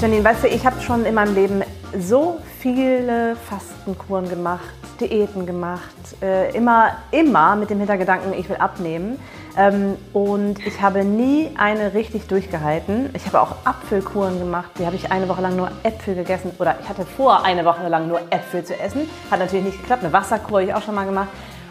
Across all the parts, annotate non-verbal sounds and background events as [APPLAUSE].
Janine, weißt du, ich habe schon in meinem Leben so viele Fastenkuren gemacht, Diäten gemacht, äh, immer, immer mit dem Hintergedanken, ich will abnehmen. Ähm, und ich habe nie eine richtig durchgehalten. Ich habe auch Apfelkuren gemacht. Die habe ich eine Woche lang nur Äpfel gegessen. Oder ich hatte vor, eine Woche lang nur Äpfel zu essen. Hat natürlich nicht geklappt. Eine Wasserkur habe ich auch schon mal gemacht.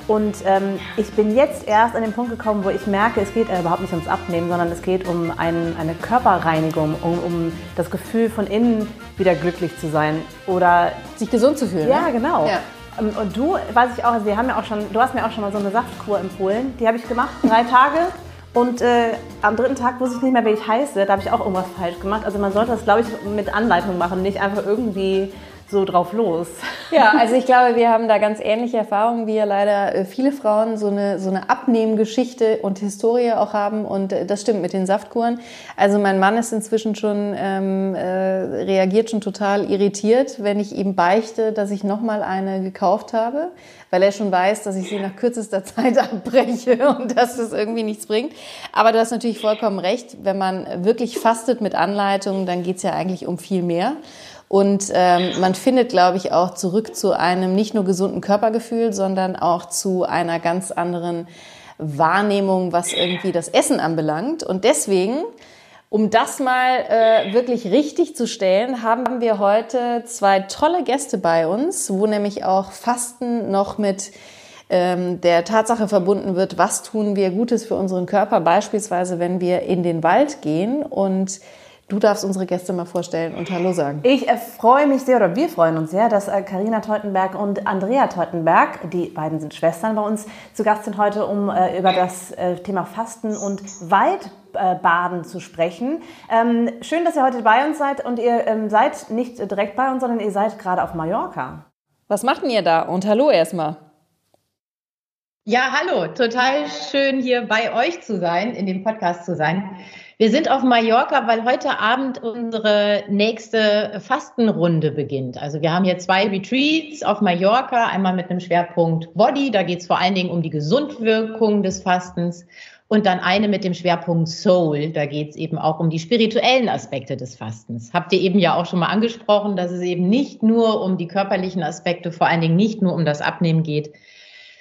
Und ähm, ich bin jetzt erst an den Punkt gekommen, wo ich merke, es geht äh, überhaupt nicht ums Abnehmen, sondern es geht um ein, eine Körperreinigung, um, um, das Gefühl von innen wieder glücklich zu sein oder sich gesund zu fühlen. Ja, ne? genau. Ja. Ähm, und du, weiß ich auch, also wir haben ja auch schon, du hast mir auch schon mal so eine Saftkur empfohlen. Die habe ich gemacht, drei Tage. Und äh, am dritten Tag wusste ich nicht mehr, wie ich heiße. Da habe ich auch irgendwas falsch gemacht. Also man sollte das, glaube ich, mit Anleitung machen, nicht einfach irgendwie so drauf los. Ja, also ich glaube, wir haben da ganz ähnliche Erfahrungen, wie ja leider äh, viele Frauen so eine, so eine Abnehmgeschichte und Historie auch haben. Und äh, das stimmt mit den Saftkuren. Also mein Mann ist inzwischen schon, ähm, äh, reagiert schon total irritiert, wenn ich ihm beichte, dass ich nochmal eine gekauft habe, weil er schon weiß, dass ich sie nach kürzester [LAUGHS] Zeit abbreche und dass das irgendwie nichts bringt. Aber du hast natürlich vollkommen recht, wenn man wirklich fastet mit Anleitung, dann geht's ja eigentlich um viel mehr. Und ähm, man findet, glaube ich, auch zurück zu einem nicht nur gesunden Körpergefühl, sondern auch zu einer ganz anderen Wahrnehmung, was irgendwie das Essen anbelangt. Und deswegen, um das mal äh, wirklich richtig zu stellen, haben wir heute zwei tolle Gäste bei uns, wo nämlich auch Fasten noch mit ähm, der Tatsache verbunden wird, was tun wir Gutes für unseren Körper, beispielsweise wenn wir in den Wald gehen und Du darfst unsere Gäste mal vorstellen und Hallo sagen. Ich äh, freue mich sehr, oder wir freuen uns sehr, dass Karina äh, Teutenberg und Andrea Teutenberg, die beiden sind Schwestern bei uns, zu Gast sind heute, um äh, über das äh, Thema Fasten und Waldbaden zu sprechen. Ähm, schön, dass ihr heute bei uns seid und ihr ähm, seid nicht direkt bei uns, sondern ihr seid gerade auf Mallorca. Was macht ihr da? Und hallo erstmal. Ja, hallo. Total schön, hier bei euch zu sein, in dem Podcast zu sein. Wir sind auf Mallorca, weil heute Abend unsere nächste Fastenrunde beginnt. Also wir haben hier zwei Retreats auf Mallorca, einmal mit einem Schwerpunkt Body, da geht es vor allen Dingen um die Gesundwirkung des Fastens und dann eine mit dem Schwerpunkt Soul. Da geht es eben auch um die spirituellen Aspekte des Fastens. Habt ihr eben ja auch schon mal angesprochen, dass es eben nicht nur um die körperlichen Aspekte, vor allen Dingen nicht nur um das Abnehmen geht,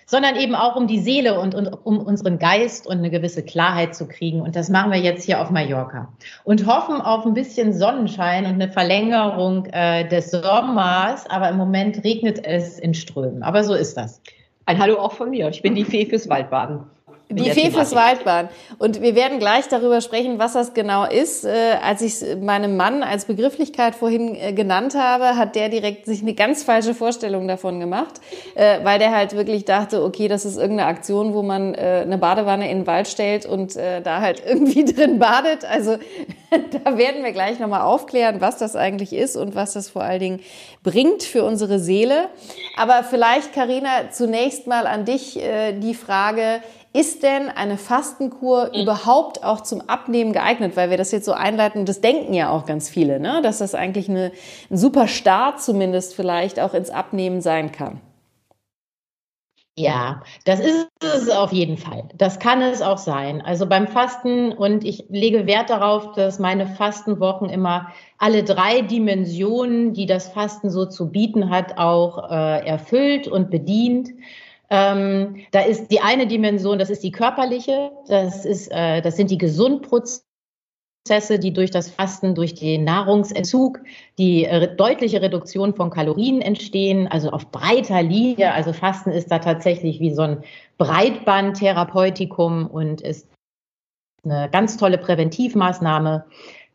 sondern eben auch um die Seele und, und um unseren Geist und eine gewisse Klarheit zu kriegen. Und das machen wir jetzt hier auf Mallorca und hoffen auf ein bisschen Sonnenschein und eine Verlängerung äh, des Sommers. Aber im Moment regnet es in Strömen. Aber so ist das. Ein Hallo auch von mir. Ich bin die Fee fürs Waldbaden. Die Fee fürs Waldbahn. Und wir werden gleich darüber sprechen, was das genau ist. Äh, als ich meinem Mann als Begrifflichkeit vorhin äh, genannt habe, hat der direkt sich eine ganz falsche Vorstellung davon gemacht, äh, weil der halt wirklich dachte, okay, das ist irgendeine Aktion, wo man eine Badewanne in den Wald stellt und da halt [LAUGHS] irgendwie drin badet. Also [LAUGHS] da werden wir gleich nochmal aufklären, was das eigentlich ist und was das vor allen Dingen bringt für unsere Seele. Aber vielleicht, Karina, zunächst mal an dich die Frage, ist denn eine Fastenkur mhm. überhaupt auch zum Abnehmen geeignet? Weil wir das jetzt so einleiten, das denken ja auch ganz viele, ne? dass das eigentlich eine, ein super Start zumindest vielleicht auch ins Abnehmen sein kann. Ja, das ist es auf jeden Fall. Das kann es auch sein. Also beim Fasten und ich lege Wert darauf, dass meine Fastenwochen immer alle drei Dimensionen, die das Fasten so zu bieten hat, auch äh, erfüllt und bedient. Ähm, da ist die eine Dimension, das ist die körperliche, das, ist, äh, das sind die Gesundprozesse, die durch das Fasten, durch den Nahrungsentzug, die äh, deutliche Reduktion von Kalorien entstehen, also auf breiter Linie. Also Fasten ist da tatsächlich wie so ein Breitbandtherapeutikum und ist eine ganz tolle Präventivmaßnahme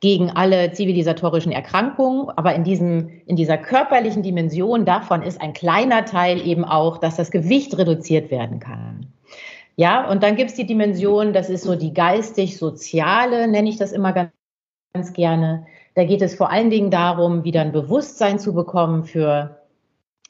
gegen alle zivilisatorischen Erkrankungen. Aber in, diesem, in dieser körperlichen Dimension davon ist ein kleiner Teil eben auch, dass das Gewicht reduziert werden kann. Ja, und dann gibt es die Dimension, das ist so die geistig-soziale, nenne ich das immer ganz, ganz gerne. Da geht es vor allen Dingen darum, wieder ein Bewusstsein zu bekommen für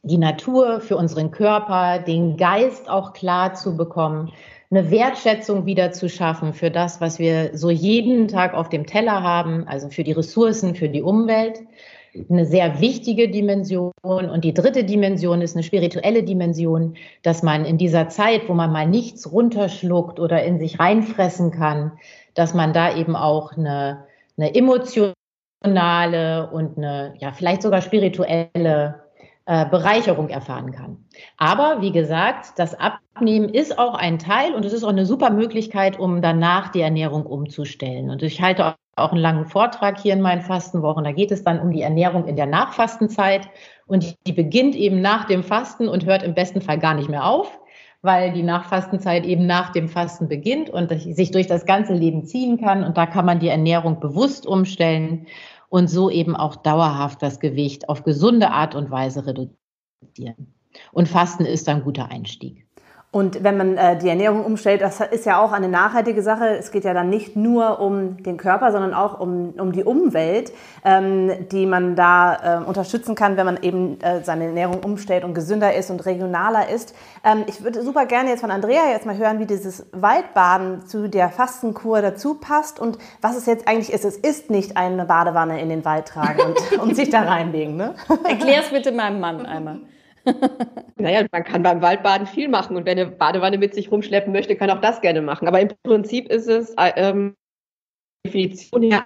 die Natur, für unseren Körper, den Geist auch klar zu bekommen, eine Wertschätzung wieder zu schaffen für das, was wir so jeden Tag auf dem Teller haben, also für die Ressourcen, für die Umwelt. Eine sehr wichtige Dimension. Und die dritte Dimension ist eine spirituelle Dimension, dass man in dieser Zeit, wo man mal nichts runterschluckt oder in sich reinfressen kann, dass man da eben auch eine, eine emotionale und eine, ja, vielleicht sogar spirituelle äh, Bereicherung erfahren kann. Aber wie gesagt, das Abnehmen ist auch ein Teil und es ist auch eine super Möglichkeit, um danach die Ernährung umzustellen. Und ich halte auch einen langen Vortrag hier in meinen Fastenwochen. Da geht es dann um die Ernährung in der Nachfastenzeit. Und die beginnt eben nach dem Fasten und hört im besten Fall gar nicht mehr auf, weil die Nachfastenzeit eben nach dem Fasten beginnt und sich durch das ganze Leben ziehen kann. Und da kann man die Ernährung bewusst umstellen und so eben auch dauerhaft das Gewicht auf gesunde Art und Weise reduzieren. Und Fasten ist ein guter Einstieg. Und wenn man äh, die Ernährung umstellt, das ist ja auch eine nachhaltige Sache. Es geht ja dann nicht nur um den Körper, sondern auch um, um die Umwelt, ähm, die man da äh, unterstützen kann, wenn man eben äh, seine Ernährung umstellt und gesünder ist und regionaler ist. Ähm, ich würde super gerne jetzt von Andrea jetzt mal hören, wie dieses Waldbaden zu der Fastenkur dazu passt und was es jetzt eigentlich ist. Es ist nicht eine Badewanne in den Wald tragen und, [LAUGHS] und sich da reinlegen. Ne? Erklär's bitte meinem Mann einmal. Naja, man kann beim Waldbaden viel machen und wer eine Badewanne mit sich rumschleppen möchte, kann auch das gerne machen. Aber im Prinzip ist es äh, ähm, Definition her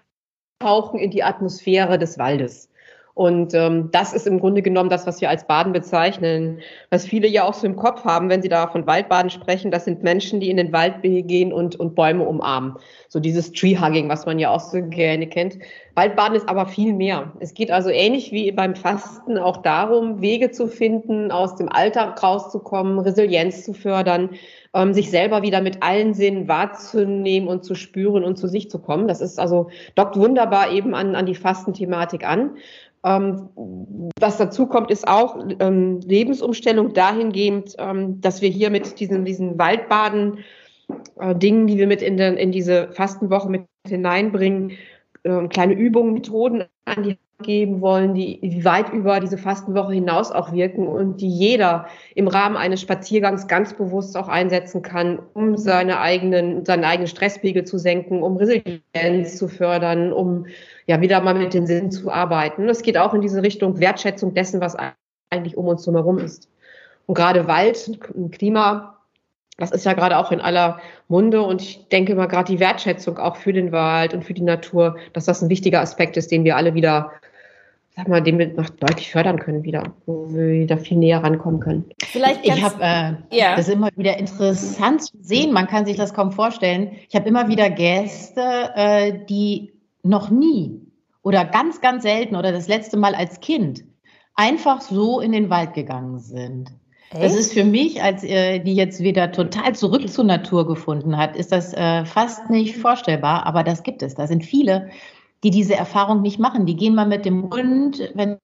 tauchen in die Atmosphäre des Waldes. Und ähm, das ist im Grunde genommen das, was wir als Baden bezeichnen. Was viele ja auch so im Kopf haben, wenn sie da von Waldbaden sprechen, das sind Menschen, die in den Wald gehen und, und Bäume umarmen. So dieses Tree-Hugging, was man ja auch so gerne kennt. Waldbaden ist aber viel mehr. Es geht also ähnlich wie beim Fasten auch darum, Wege zu finden, aus dem Alltag rauszukommen, Resilienz zu fördern, ähm, sich selber wieder mit allen Sinnen wahrzunehmen und zu spüren und zu sich zu kommen. Das ist also, dockt wunderbar eben an, an die Fastenthematik an. Ähm, was dazu kommt, ist auch ähm, Lebensumstellung dahingehend, ähm, dass wir hier mit diesen, diesen Waldbaden, äh, Dingen, die wir mit in, den, in diese Fastenwoche mit hineinbringen, äh, kleine Übungen, Methoden an die geben wollen, die, weit über diese Fastenwoche hinaus auch wirken und die jeder im Rahmen eines Spaziergangs ganz bewusst auch einsetzen kann, um seine eigenen, seinen eigenen Stresspegel zu senken, um Resilienz zu fördern, um ja wieder mal mit den Sinnen zu arbeiten. Es geht auch in diese Richtung Wertschätzung dessen, was eigentlich um uns herum ist. Und gerade Wald, Klima, das ist ja gerade auch in aller Munde und ich denke mal gerade die Wertschätzung auch für den Wald und für die Natur, dass das ein wichtiger Aspekt ist, den wir alle wieder, sag mal, den wir noch deutlich fördern können wieder, wo wir wieder viel näher rankommen können. Vielleicht ich habe äh, ja. das ist immer wieder interessant zu sehen. Man kann sich das kaum vorstellen. Ich habe immer wieder Gäste, äh, die noch nie oder ganz, ganz selten oder das letzte Mal als Kind einfach so in den Wald gegangen sind. Echt? Das ist für mich, als äh, die jetzt wieder total zurück zur Natur gefunden hat, ist das äh, fast nicht vorstellbar, aber das gibt es. Da sind viele, die diese Erfahrung nicht machen. Die gehen mal mit dem Hund, wenn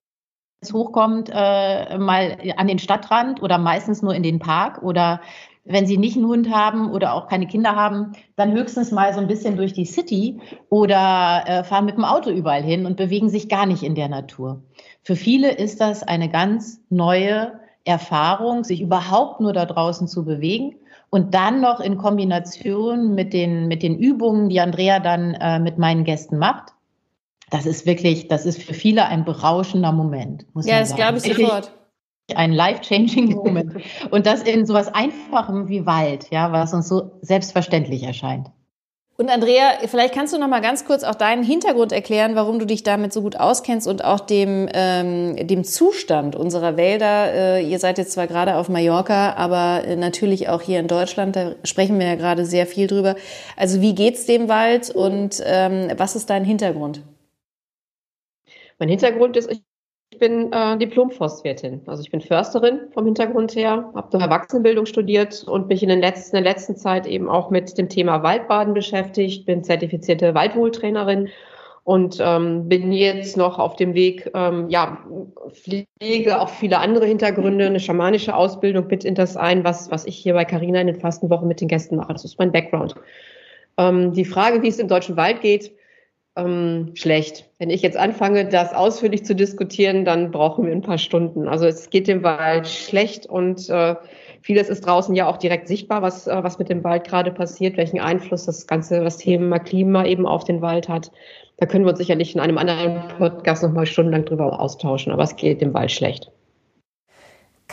es hochkommt, äh, mal an den Stadtrand oder meistens nur in den Park oder wenn sie nicht einen Hund haben oder auch keine Kinder haben, dann höchstens mal so ein bisschen durch die City oder äh, fahren mit dem Auto überall hin und bewegen sich gar nicht in der Natur. Für viele ist das eine ganz neue Erfahrung, sich überhaupt nur da draußen zu bewegen und dann noch in Kombination mit den, mit den Übungen, die Andrea dann äh, mit meinen Gästen macht. Das ist wirklich, das ist für viele ein berauschender Moment. Muss ja, das glaube ich sofort ein life-changing Moment. Und das in sowas Einfachem wie Wald, ja, was uns so selbstverständlich erscheint. Und Andrea, vielleicht kannst du noch mal ganz kurz auch deinen Hintergrund erklären, warum du dich damit so gut auskennst und auch dem, ähm, dem Zustand unserer Wälder. Äh, ihr seid jetzt zwar gerade auf Mallorca, aber äh, natürlich auch hier in Deutschland, da sprechen wir ja gerade sehr viel drüber. Also wie geht's dem Wald und ähm, was ist dein Hintergrund? Mein Hintergrund ist, ich ich bin äh, Diplom-Forstwirtin. Also ich bin Försterin vom Hintergrund her, habe Erwachsenenbildung studiert und mich in, den letzten, in der letzten Zeit eben auch mit dem Thema Waldbaden beschäftigt, bin zertifizierte Waldwohltrainerin und ähm, bin jetzt noch auf dem Weg, ähm, ja, pflege auch viele andere Hintergründe, eine schamanische Ausbildung mit in das ein, was, was ich hier bei Carina in den Fastenwochen mit den Gästen mache. Das ist mein Background. Ähm, die Frage, wie es im deutschen Wald geht, ähm, schlecht. Wenn ich jetzt anfange, das ausführlich zu diskutieren, dann brauchen wir ein paar Stunden. Also es geht dem Wald schlecht und äh, vieles ist draußen ja auch direkt sichtbar, was, äh, was mit dem Wald gerade passiert, welchen Einfluss das ganze, das Thema Klima eben auf den Wald hat. Da können wir uns sicherlich in einem anderen Podcast nochmal stundenlang drüber austauschen, aber es geht dem Wald schlecht.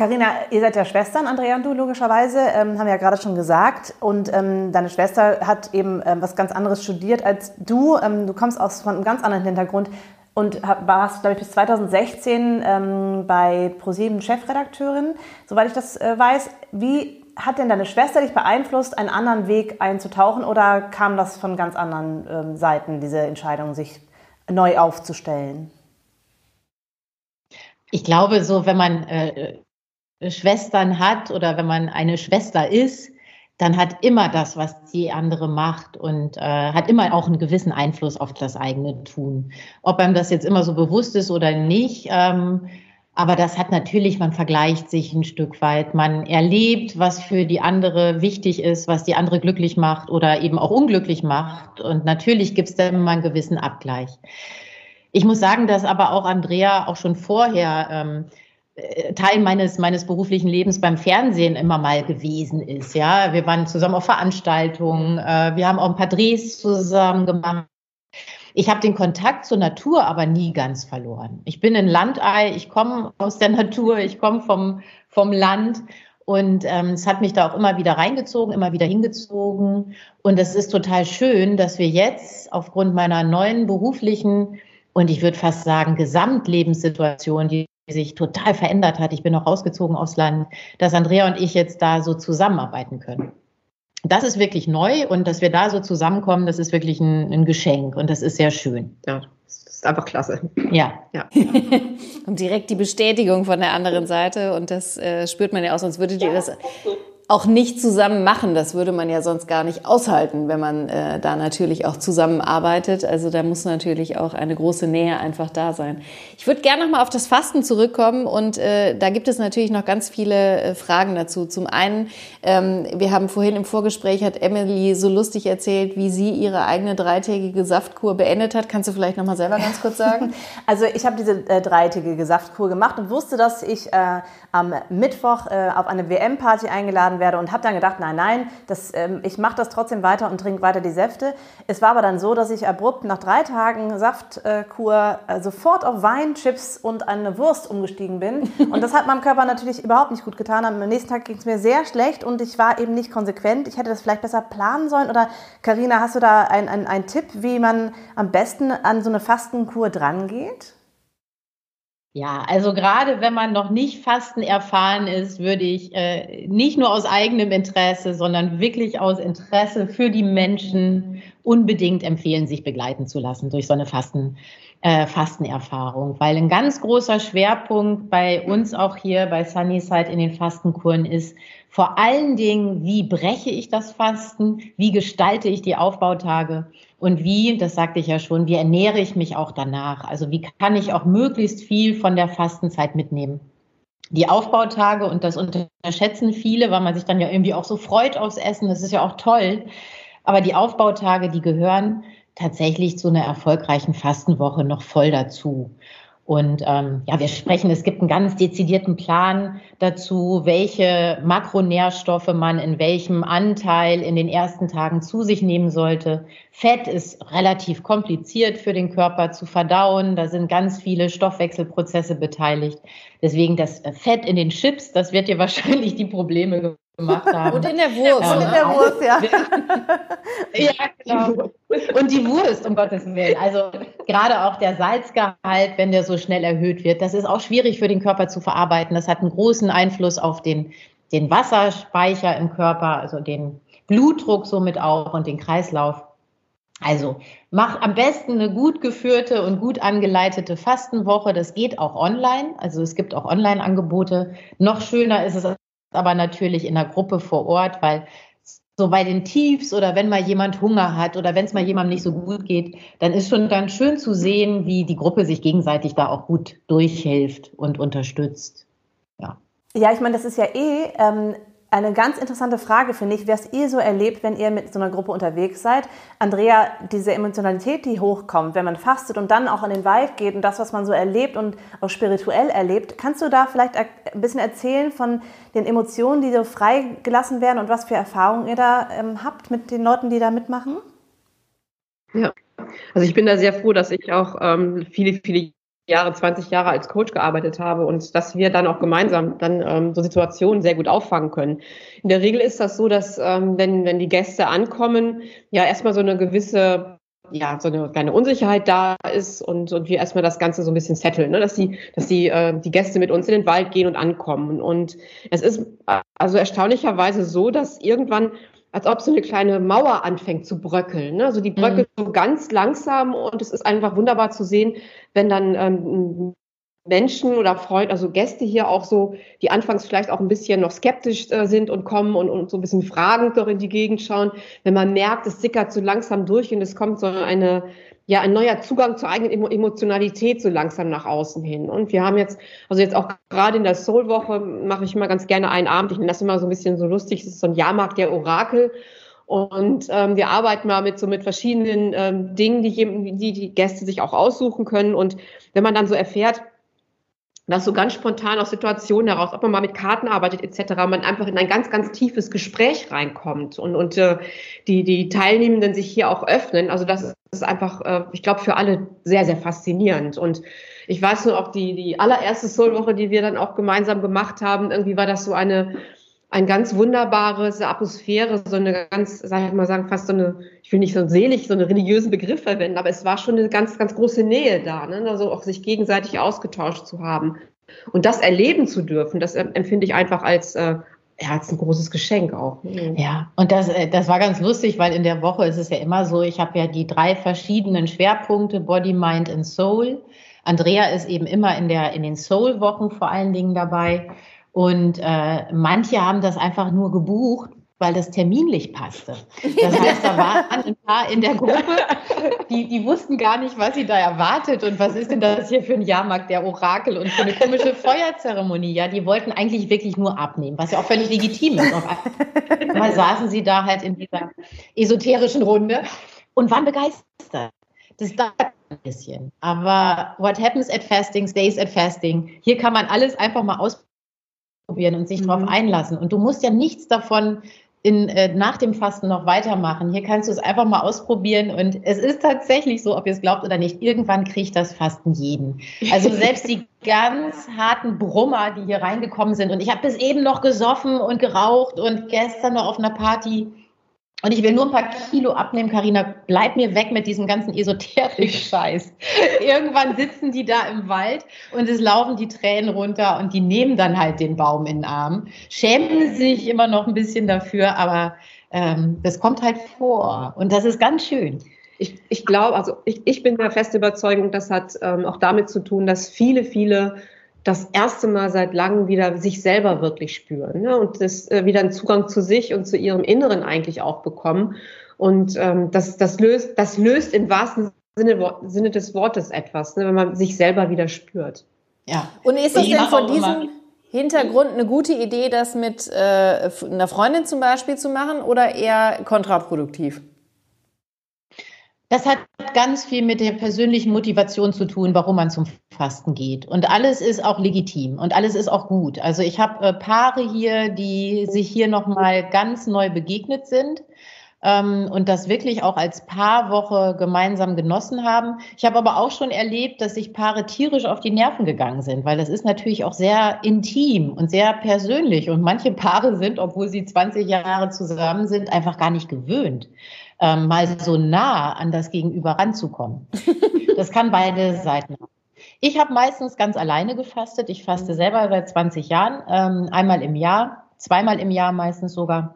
Carina, ihr seid ja Schwestern, Andrea und du logischerweise, ähm, haben wir ja gerade schon gesagt. Und ähm, deine Schwester hat eben ähm, was ganz anderes studiert als du. Ähm, du kommst aus von einem ganz anderen Hintergrund. und warst, glaube ich, bis 2016 ähm, bei ProSieben Chefredakteurin, soweit ich das äh, weiß. Wie hat denn deine Schwester dich beeinflusst, einen anderen Weg einzutauchen oder kam das von ganz anderen ähm, Seiten, diese Entscheidung, sich neu aufzustellen? Ich glaube, so wenn man äh, Schwestern hat oder wenn man eine Schwester ist, dann hat immer das, was die andere macht und äh, hat immer auch einen gewissen Einfluss auf das eigene Tun. Ob einem das jetzt immer so bewusst ist oder nicht, ähm, aber das hat natürlich, man vergleicht sich ein Stück weit, man erlebt, was für die andere wichtig ist, was die andere glücklich macht oder eben auch unglücklich macht. Und natürlich gibt es da immer einen gewissen Abgleich. Ich muss sagen, dass aber auch Andrea auch schon vorher ähm, äh, Teil meines, meines beruflichen Lebens beim Fernsehen immer mal gewesen ist. Ja, wir waren zusammen auf Veranstaltungen, äh, wir haben auch ein paar Drehs zusammen gemacht. Ich habe den Kontakt zur Natur aber nie ganz verloren. Ich bin ein Landei, ich komme aus der Natur, ich komme vom, vom Land und ähm, es hat mich da auch immer wieder reingezogen, immer wieder hingezogen. Und es ist total schön, dass wir jetzt aufgrund meiner neuen beruflichen und ich würde fast sagen Gesamtlebenssituation, die sich total verändert hat. Ich bin auch rausgezogen aufs Land, dass Andrea und ich jetzt da so zusammenarbeiten können. Das ist wirklich neu und dass wir da so zusammenkommen, das ist wirklich ein, ein Geschenk und das ist sehr schön. Ja, das ist einfach klasse. Ja. ja. [LAUGHS] und direkt die Bestätigung von der anderen Seite und das äh, spürt man ja auch, sonst würdet ihr ja. das auch nicht zusammen machen. Das würde man ja sonst gar nicht aushalten, wenn man äh, da natürlich auch zusammenarbeitet. Also da muss natürlich auch eine große Nähe einfach da sein. Ich würde gerne noch mal auf das Fasten zurückkommen und äh, da gibt es natürlich noch ganz viele äh, Fragen dazu. Zum einen, ähm, wir haben vorhin im Vorgespräch hat Emily so lustig erzählt, wie sie ihre eigene dreitägige Saftkur beendet hat. Kannst du vielleicht noch mal selber ganz kurz sagen? [LAUGHS] Also ich habe diese äh, dreitägige Saftkur gemacht und wusste, dass ich äh, am Mittwoch äh, auf eine WM-Party eingeladen werde und habe dann gedacht, nein, nein, das, ähm, ich mache das trotzdem weiter und trinke weiter die Säfte. Es war aber dann so, dass ich abrupt nach drei Tagen Saftkur äh, sofort auf Wein, Chips und eine Wurst umgestiegen bin. [LAUGHS] Und das hat meinem Körper natürlich überhaupt nicht gut getan. Am nächsten Tag ging es mir sehr schlecht und ich war eben nicht konsequent. Ich hätte das vielleicht besser planen sollen. Oder Karina, hast du da einen Tipp, wie man am besten an so eine Fastenkur drangeht? Ja, also gerade wenn man noch nicht Fasten erfahren ist, würde ich äh, nicht nur aus eigenem Interesse, sondern wirklich aus Interesse für die Menschen unbedingt empfehlen, sich begleiten zu lassen durch so eine Fasten, äh, Fastenerfahrung. Weil ein ganz großer Schwerpunkt bei uns auch hier bei Sunnyside in den Fastenkuren ist, vor allen Dingen, wie breche ich das Fasten, wie gestalte ich die Aufbautage und wie, das sagte ich ja schon, wie ernähre ich mich auch danach? Also wie kann ich auch möglichst viel von der Fastenzeit mitnehmen? Die Aufbautage, und das unterschätzen viele, weil man sich dann ja irgendwie auch so freut aufs Essen, das ist ja auch toll. Aber die Aufbautage, die gehören tatsächlich zu einer erfolgreichen Fastenwoche noch voll dazu. Und ähm, ja, wir sprechen, es gibt einen ganz dezidierten Plan dazu, welche Makronährstoffe man in welchem Anteil in den ersten Tagen zu sich nehmen sollte. Fett ist relativ kompliziert für den Körper zu verdauen. Da sind ganz viele Stoffwechselprozesse beteiligt. Deswegen das Fett in den Chips, das wird dir [LAUGHS] wahrscheinlich die Probleme gemacht [LAUGHS] haben. Und in der Wurst. Ja, und in der Wurst, ja. ja, genau. Und die Wurst, um Gottes Willen. Also gerade auch der Salzgehalt, wenn der so schnell erhöht wird, das ist auch schwierig für den Körper zu verarbeiten. Das hat einen großen Einfluss auf den, den Wasserspeicher im Körper, also den Blutdruck somit auch und den Kreislauf. Also mach am besten eine gut geführte und gut angeleitete Fastenwoche. Das geht auch online. Also es gibt auch Online-Angebote. Noch schöner ist es aber natürlich in der Gruppe vor Ort, weil so bei den Tiefs oder wenn mal jemand Hunger hat oder wenn es mal jemandem nicht so gut geht, dann ist schon ganz schön zu sehen, wie die Gruppe sich gegenseitig da auch gut durchhilft und unterstützt. Ja. Ja, ich meine, das ist ja eh ähm, eine ganz interessante Frage, finde ich, was ihr so erlebt, wenn ihr mit so einer Gruppe unterwegs seid. Andrea, diese Emotionalität, die hochkommt, wenn man fastet und dann auch in den Wald geht und das, was man so erlebt und auch spirituell erlebt, kannst du da vielleicht ein bisschen erzählen von den Emotionen, die so freigelassen werden und was für Erfahrungen ihr da ähm, habt mit den Leuten, die da mitmachen? Ja, also ich bin da sehr froh, dass ich auch ähm, viele, viele Jahre, 20 Jahre als Coach gearbeitet habe und dass wir dann auch gemeinsam dann ähm, so Situationen sehr gut auffangen können. In der Regel ist das so, dass ähm, wenn, wenn die Gäste ankommen, ja erstmal so eine gewisse ja, so eine kleine Unsicherheit da ist und, und wir erstmal das Ganze so ein bisschen setteln, ne? dass die, dass die, äh, die Gäste mit uns in den Wald gehen und ankommen. Und es ist also erstaunlicherweise so, dass irgendwann als ob so eine kleine Mauer anfängt zu bröckeln. Ne? Also die bröckelt mhm. so ganz langsam und es ist einfach wunderbar zu sehen, wenn dann ähm, Menschen oder Freunde, also Gäste hier auch so, die anfangs vielleicht auch ein bisschen noch skeptisch äh, sind und kommen und, und so ein bisschen fragend doch in die Gegend schauen, wenn man merkt, es sickert so langsam durch und es kommt so eine, ja, ein neuer Zugang zur eigenen Emotionalität so langsam nach außen hin. Und wir haben jetzt, also jetzt auch gerade in der Soul-Woche mache ich immer ganz gerne einen Abend, ich nenne das immer so ein bisschen so lustig, das ist so ein Jahrmarkt der Orakel. Und ähm, wir arbeiten mal mit so mit verschiedenen ähm, Dingen, die, die die Gäste sich auch aussuchen können. Und wenn man dann so erfährt, dass so ganz spontan aus Situationen heraus, ob man mal mit Karten arbeitet etc., man einfach in ein ganz, ganz tiefes Gespräch reinkommt und, und äh, die, die Teilnehmenden sich hier auch öffnen. Also das ist einfach, äh, ich glaube, für alle sehr, sehr faszinierend. Und ich weiß nur auch die, die allererste Soul-Woche, die wir dann auch gemeinsam gemacht haben, irgendwie war das so eine ein ganz wunderbares Atmosphäre, so eine ganz, sag ich mal sagen, fast so eine, ich will nicht so selig, so einen religiösen Begriff verwenden, aber es war schon eine ganz, ganz große Nähe da, ne? also auch sich gegenseitig ausgetauscht zu haben. Und das erleben zu dürfen, das empfinde ich einfach als, äh, ja, als ein großes Geschenk auch. Ne? Ja, und das, äh, das war ganz lustig, weil in der Woche ist es ja immer so, ich habe ja die drei verschiedenen Schwerpunkte, Body, Mind and Soul. Andrea ist eben immer in, der, in den Soul-Wochen vor allen Dingen dabei. Und äh, manche haben das einfach nur gebucht, weil das terminlich passte. Das heißt, da waren ein paar in der Gruppe, die, die wussten gar nicht, was sie da erwartet und was ist denn das hier für ein Jahrmarkt der Orakel und für eine komische Feuerzeremonie. Ja, die wollten eigentlich wirklich nur abnehmen, was ja auch völlig legitim ist. Einmal [LAUGHS] saßen sie da halt in dieser esoterischen Runde und waren begeistert. Das dauert ein bisschen. Aber what happens at fasting stays at fasting. Hier kann man alles einfach mal ausprobieren ausprobieren und sich mhm. darauf einlassen. Und du musst ja nichts davon in, äh, nach dem Fasten noch weitermachen. Hier kannst du es einfach mal ausprobieren und es ist tatsächlich so, ob ihr es glaubt oder nicht, irgendwann kriegt das Fasten jeden. Also [LAUGHS] selbst die ganz harten Brummer, die hier reingekommen sind und ich habe bis eben noch gesoffen und geraucht und gestern noch auf einer Party und ich will nur ein paar Kilo abnehmen, Karina. Bleib mir weg mit diesem ganzen esoterischen Scheiß. Irgendwann sitzen die da im Wald und es laufen die Tränen runter und die nehmen dann halt den Baum in den Arm, schämen sich immer noch ein bisschen dafür, aber ähm, das kommt halt vor und das ist ganz schön. Ich, ich glaube, also ich, ich bin der festen Überzeugung, das hat ähm, auch damit zu tun, dass viele, viele das erste Mal seit langem wieder sich selber wirklich spüren ne? und das äh, wieder einen Zugang zu sich und zu ihrem Inneren eigentlich auch bekommen. Und ähm, das, das, löst, das löst im wahrsten Sinne, Sinne des Wortes etwas, ne? wenn man sich selber wieder spürt. Ja. Und ist es denn von diesem Hintergrund eine gute Idee, das mit äh, einer Freundin zum Beispiel zu machen oder eher kontraproduktiv? Das hat ganz viel mit der persönlichen Motivation zu tun, warum man zum Fasten geht. Und alles ist auch legitim und alles ist auch gut. Also ich habe äh, Paare hier, die sich hier nochmal ganz neu begegnet sind ähm, und das wirklich auch als Paarwoche gemeinsam genossen haben. Ich habe aber auch schon erlebt, dass sich Paare tierisch auf die Nerven gegangen sind, weil das ist natürlich auch sehr intim und sehr persönlich. Und manche Paare sind, obwohl sie 20 Jahre zusammen sind, einfach gar nicht gewöhnt ähm, mal so nah an das Gegenüber ranzukommen. [LAUGHS] Das kann beide Seiten haben. Ich habe meistens ganz alleine gefastet. Ich faste selber seit 20 Jahren, ähm, einmal im Jahr, zweimal im Jahr meistens sogar.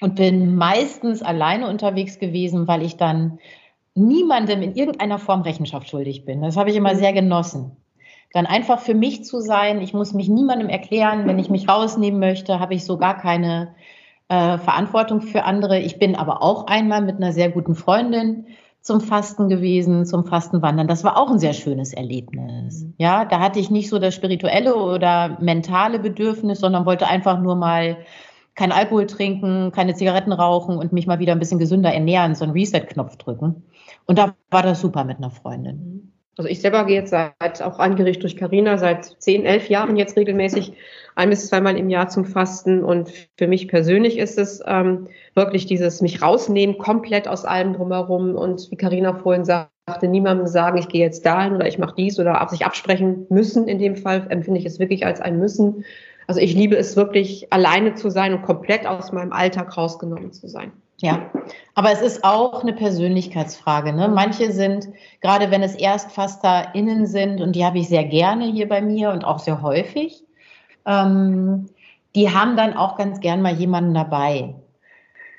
Und bin meistens alleine unterwegs gewesen, weil ich dann niemandem in irgendeiner Form Rechenschaft schuldig bin. Das habe ich immer sehr genossen. Dann einfach für mich zu sein. Ich muss mich niemandem erklären. Wenn ich mich rausnehmen möchte, habe ich so gar keine äh, Verantwortung für andere. Ich bin aber auch einmal mit einer sehr guten Freundin zum Fasten gewesen, zum Fastenwandern. Das war auch ein sehr schönes Erlebnis. Mhm. Ja, da hatte ich nicht so das spirituelle oder mentale Bedürfnis, sondern wollte einfach nur mal kein Alkohol trinken, keine Zigaretten rauchen und mich mal wieder ein bisschen gesünder ernähren, so einen Reset-Knopf drücken. Und da war das super mit einer Freundin. Also ich selber gehe jetzt seit, auch angerichtet durch Carina, seit zehn, elf Jahren jetzt regelmäßig ein bis zweimal im Jahr zum Fasten. Und für mich persönlich ist es ähm, wirklich dieses mich rausnehmen, komplett aus allem drumherum. Und wie Carina vorhin sagte, niemandem sagen, ich gehe jetzt dahin oder ich mache dies oder sich absprechen müssen. In dem Fall empfinde ich es wirklich als ein Müssen. Also ich liebe es wirklich, alleine zu sein und komplett aus meinem Alltag rausgenommen zu sein. Ja, aber es ist auch eine Persönlichkeitsfrage. Ne? Manche sind, gerade wenn es ErstfasterInnen sind, und die habe ich sehr gerne hier bei mir und auch sehr häufig, ähm, die haben dann auch ganz gern mal jemanden dabei.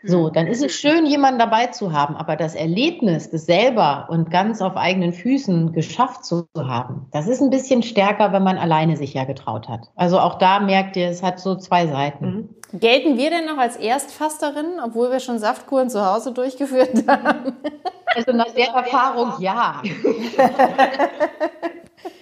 So, mhm. dann ist es schön, jemanden dabei zu haben, aber das Erlebnis, das selber und ganz auf eigenen Füßen geschafft zu haben, das ist ein bisschen stärker, wenn man alleine sich ja getraut hat. Also auch da merkt ihr, es hat so zwei Seiten. Mhm. Gelten wir denn noch als Erstfasterinnen, obwohl wir schon Saftkuren zu Hause durchgeführt haben? Also nach der Erfahrung ja. [LAUGHS]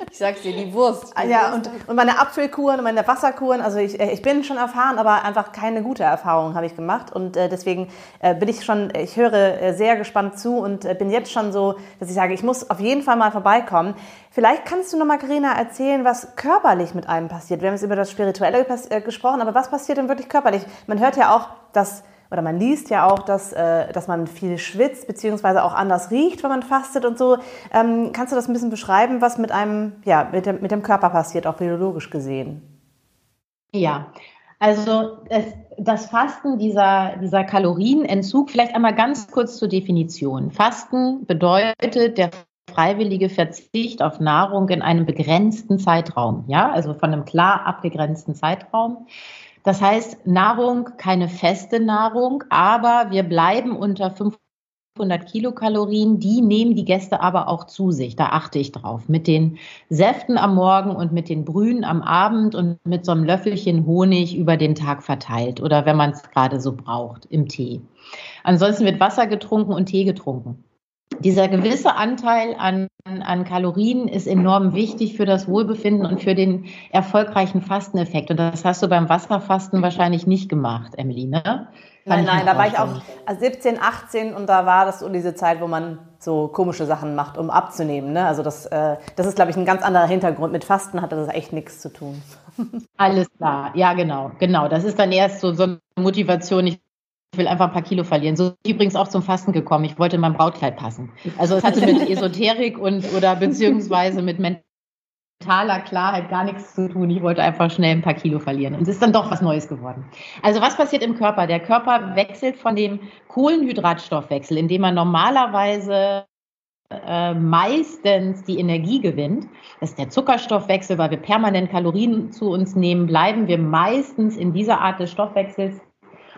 Ich sag's dir, die Wurst. Die ja, Wurst. Und, und meine Apfelkuren und meine Wasserkuren, also ich, äh, ich bin schon erfahren, aber einfach keine gute Erfahrung habe ich gemacht. Und äh, deswegen äh, bin ich schon, ich höre äh, sehr gespannt zu und äh, bin jetzt schon so, dass ich sage, ich muss auf jeden Fall mal vorbeikommen. Vielleicht kannst du noch mal, Carina, erzählen, was körperlich mit einem passiert. Wir haben jetzt über das Spirituelle äh, gesprochen, aber was passiert denn wirklich körperlich? Man hört ja auch, dass oder man liest ja auch, dass, äh, dass man viel schwitzt, beziehungsweise auch anders riecht, wenn man fastet und so. Ähm, kannst du das ein bisschen beschreiben, was mit einem, ja, mit dem, mit dem Körper passiert, auch biologisch gesehen? Ja, also das, das Fasten, dieser, dieser Kalorienentzug, vielleicht einmal ganz kurz zur Definition. Fasten bedeutet der freiwillige Verzicht auf Nahrung in einem begrenzten Zeitraum, ja, also von einem klar abgegrenzten Zeitraum. Das heißt, Nahrung, keine feste Nahrung, aber wir bleiben unter 500 Kilokalorien. Die nehmen die Gäste aber auch zu sich. Da achte ich drauf. Mit den Säften am Morgen und mit den Brühen am Abend und mit so einem Löffelchen Honig über den Tag verteilt oder wenn man es gerade so braucht im Tee. Ansonsten wird Wasser getrunken und Tee getrunken dieser gewisse Anteil an, an Kalorien ist enorm wichtig für das Wohlbefinden und für den erfolgreichen Fasteneffekt. Und das hast du beim Wasserfasten wahrscheinlich nicht gemacht, Emily, ne? nein, nein, da war ich auch 17, 18 und da war das so diese Zeit, wo man so komische Sachen macht, um abzunehmen. Ne? Also das, äh, das ist, glaube ich, ein ganz anderer Hintergrund. Mit Fasten hat das echt nichts zu tun. Alles klar, ja genau, genau. Das ist dann erst so, so eine Motivation. Ich ich will einfach ein paar Kilo verlieren. So übrigens auch zum Fasten gekommen. Ich wollte in mein Brautkleid passen. Also es hatte mit [LAUGHS] Esoterik und oder beziehungsweise mit mentaler Klarheit gar nichts zu tun. Ich wollte einfach schnell ein paar Kilo verlieren. Und es ist dann doch was Neues geworden. Also was passiert im Körper? Der Körper wechselt von dem Kohlenhydratstoffwechsel, in dem man normalerweise äh, meistens die Energie gewinnt. Das ist der Zuckerstoffwechsel, weil wir permanent Kalorien zu uns nehmen, bleiben wir meistens in dieser Art des Stoffwechsels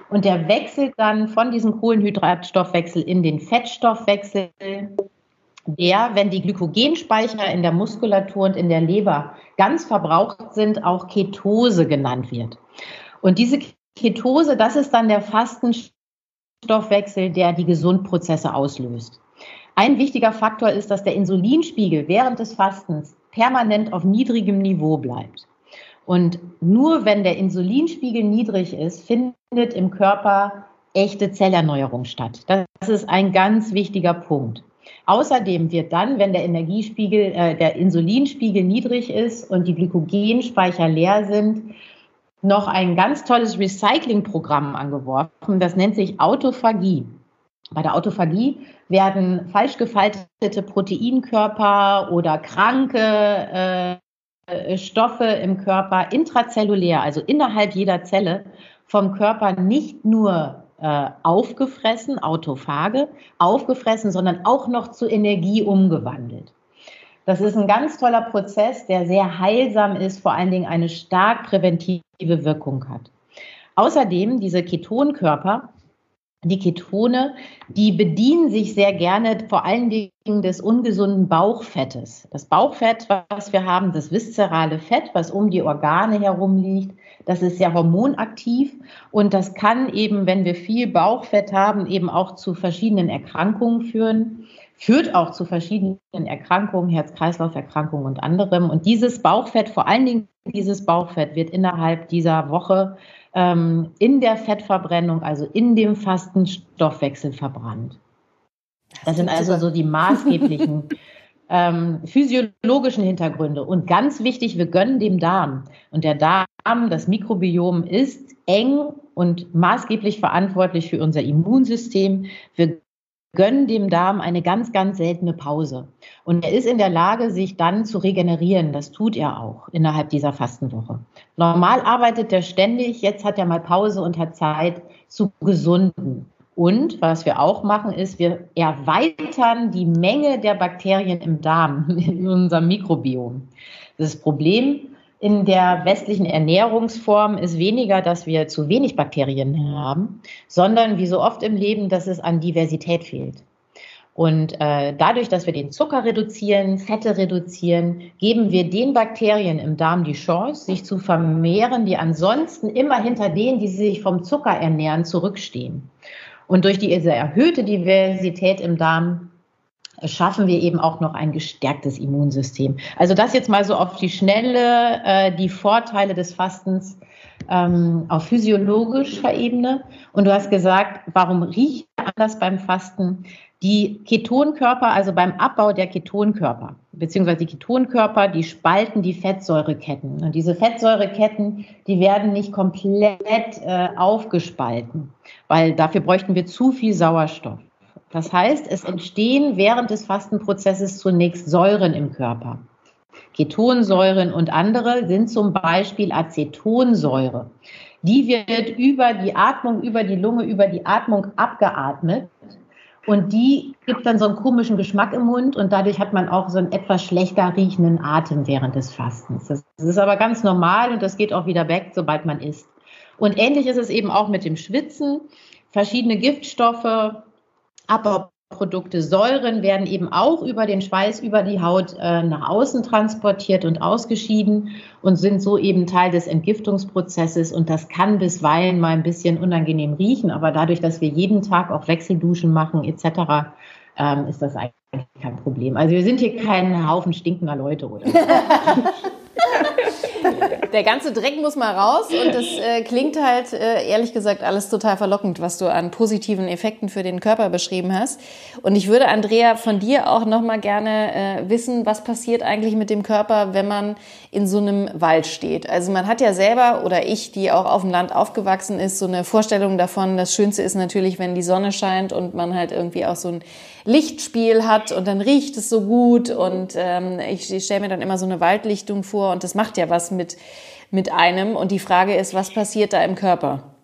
und der wechselt dann von diesem Kohlenhydratstoffwechsel in den Fettstoffwechsel, der, wenn die Glykogenspeicher in der Muskulatur und in der Leber ganz verbraucht sind, auch Ketose genannt wird. Und diese Ketose, das ist dann der Fastenstoffwechsel, der die Gesundprozesse auslöst. Ein wichtiger Faktor ist, dass der Insulinspiegel während des Fastens permanent auf niedrigem Niveau bleibt. Und nur wenn der Insulinspiegel niedrig ist, findet im Körper echte Zellerneuerung statt. Das ist ein ganz wichtiger Punkt. Außerdem wird dann, wenn der Energiespiegel, äh, der Insulinspiegel niedrig ist und die Glykogenspeicher leer sind, noch ein ganz tolles Recyclingprogramm angeworfen. Das nennt sich Autophagie. Bei der Autophagie werden falsch gefaltete Proteinkörper oder kranke äh, Stoffe im Körper intrazellulär, also innerhalb jeder Zelle, vom Körper nicht nur äh, aufgefressen, autophage, aufgefressen, sondern auch noch zu Energie umgewandelt. Das ist ein ganz toller Prozess, der sehr heilsam ist, vor allen Dingen eine stark präventive Wirkung hat. Außerdem, diese Ketonkörper die Ketone, die bedienen sich sehr gerne vor allen Dingen des ungesunden Bauchfettes. Das Bauchfett, was wir haben, das viszerale Fett, was um die Organe herum liegt, das ist sehr hormonaktiv und das kann eben, wenn wir viel Bauchfett haben, eben auch zu verschiedenen Erkrankungen führen, führt auch zu verschiedenen Erkrankungen, Herz-Kreislauf-Erkrankungen und anderem. Und dieses Bauchfett, vor allen Dingen dieses Bauchfett, wird innerhalb dieser Woche ähm, in der Fettverbrennung, also in dem Fastenstoffwechsel verbrannt. Das sind also so die maßgeblichen [LAUGHS] ähm, physiologischen Hintergründe. Und ganz wichtig, wir gönnen dem Darm. Und der Darm, das Mikrobiom ist eng und maßgeblich verantwortlich für unser Immunsystem. Wir gönnen dem Darm eine ganz, ganz seltene Pause. Und er ist in der Lage, sich dann zu regenerieren. Das tut er auch innerhalb dieser Fastenwoche. Normal arbeitet er ständig, jetzt hat er mal Pause und hat Zeit zu gesunden. Und was wir auch machen, ist, wir erweitern die Menge der Bakterien im Darm, [LAUGHS] in unserem Mikrobiom. Das Problem in der westlichen Ernährungsform ist weniger, dass wir zu wenig Bakterien haben, sondern wie so oft im Leben, dass es an Diversität fehlt. Und äh, dadurch, dass wir den Zucker reduzieren, Fette reduzieren, geben wir den Bakterien im Darm die Chance, sich zu vermehren, die ansonsten immer hinter denen, die sich vom Zucker ernähren, zurückstehen. Und durch diese erhöhte Diversität im Darm schaffen wir eben auch noch ein gestärktes Immunsystem. Also das jetzt mal so auf die Schnelle, äh, die Vorteile des Fastens ähm, auf physiologischer Ebene. Und du hast gesagt, warum riecht anders beim Fasten? Die Ketonkörper, also beim Abbau der Ketonkörper, beziehungsweise die Ketonkörper, die spalten die Fettsäureketten. Und diese Fettsäureketten, die werden nicht komplett äh, aufgespalten, weil dafür bräuchten wir zu viel Sauerstoff. Das heißt, es entstehen während des Fastenprozesses zunächst Säuren im Körper. Ketonsäuren und andere sind zum Beispiel Acetonsäure. Die wird über die Atmung, über die Lunge, über die Atmung abgeatmet. Und die gibt dann so einen komischen Geschmack im Mund und dadurch hat man auch so einen etwas schlechter riechenden Atem während des Fastens. Das ist aber ganz normal und das geht auch wieder weg, sobald man isst. Und ähnlich ist es eben auch mit dem Schwitzen. Verschiedene Giftstoffe, Abbauprodukte, Säuren werden eben auch über den Schweiß, über die Haut äh, nach außen transportiert und ausgeschieden und sind so eben Teil des Entgiftungsprozesses. Und das kann bisweilen mal ein bisschen unangenehm riechen, aber dadurch, dass wir jeden Tag auch Wechselduschen machen etc., ähm, ist das eigentlich kein Problem. Also wir sind hier kein Haufen stinkender Leute oder. [LAUGHS] Der ganze Dreck muss mal raus und das äh, klingt halt äh, ehrlich gesagt alles total verlockend, was du an positiven Effekten für den Körper beschrieben hast. Und ich würde Andrea von dir auch noch mal gerne äh, wissen, was passiert eigentlich mit dem Körper, wenn man in so einem Wald steht. Also man hat ja selber oder ich, die auch auf dem Land aufgewachsen ist, so eine Vorstellung davon. Das Schönste ist natürlich, wenn die Sonne scheint und man halt irgendwie auch so ein Lichtspiel hat und dann riecht es so gut und ähm, ich, ich stelle mir dann immer so eine Waldlichtung vor und das macht ja was mit, mit einem und die Frage ist, was passiert da im Körper?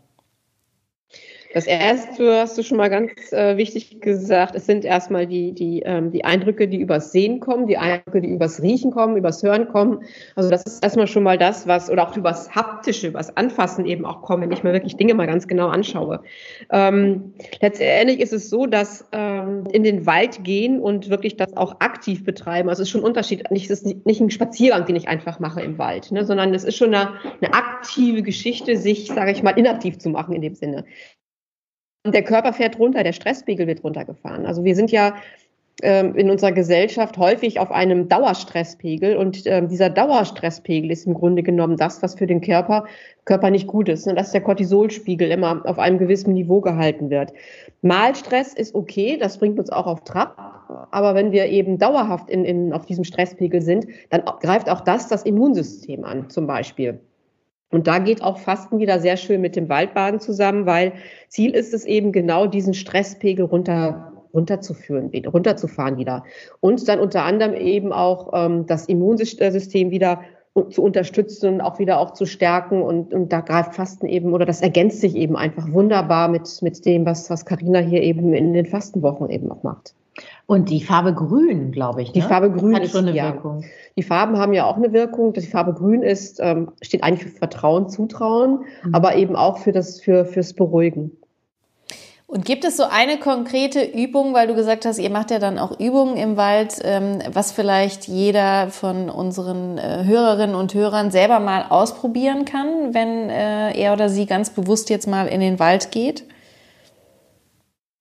Das erste hast du schon mal ganz äh, wichtig gesagt. Es sind erstmal die, die, ähm, die Eindrücke, die übers Sehen kommen, die Eindrücke, die übers Riechen kommen, übers Hören kommen. Also das ist erstmal schon mal das, was, oder auch übers Haptische, übers Anfassen eben auch kommen, wenn ich mir wirklich Dinge mal ganz genau anschaue. Ähm, letztendlich ist es so, dass ähm, in den Wald gehen und wirklich das auch aktiv betreiben. Also es ist schon ein Unterschied. Es ist nicht ein Spaziergang, den ich einfach mache im Wald, ne, sondern es ist schon eine, eine aktive Geschichte, sich, sage ich mal, inaktiv zu machen in dem Sinne der Körper fährt runter, der Stresspegel wird runtergefahren. Also wir sind ja ähm, in unserer Gesellschaft häufig auf einem Dauerstresspegel und ähm, dieser Dauerstresspegel ist im Grunde genommen das, was für den Körper, Körper nicht gut ist. Und dass der Cortisolspiegel immer auf einem gewissen Niveau gehalten wird. Malstress ist okay, das bringt uns auch auf Trab. Aber wenn wir eben dauerhaft in, in, auf diesem Stresspegel sind, dann greift auch das das Immunsystem an, zum Beispiel. Und da geht auch Fasten wieder sehr schön mit dem Waldbaden zusammen, weil Ziel ist es eben genau diesen Stresspegel runter runterzuführen, runterzufahren wieder. Und dann unter anderem eben auch ähm, das Immunsystem wieder zu unterstützen und auch wieder auch zu stärken. Und, und da greift Fasten eben, oder das ergänzt sich eben einfach wunderbar mit, mit dem, was, was Carina hier eben in den Fastenwochen eben auch macht. Und die Farbe Grün, glaube ich. Die ne? Farbe Grün hat schon eine ja, Wirkung. Die Farben haben ja auch eine Wirkung. Die Farbe Grün ist, ähm, steht eigentlich für Vertrauen, Zutrauen, mhm. aber eben auch für das, für, fürs Beruhigen. Und gibt es so eine konkrete Übung, weil du gesagt hast, ihr macht ja dann auch Übungen im Wald, ähm, was vielleicht jeder von unseren äh, Hörerinnen und Hörern selber mal ausprobieren kann, wenn äh, er oder sie ganz bewusst jetzt mal in den Wald geht?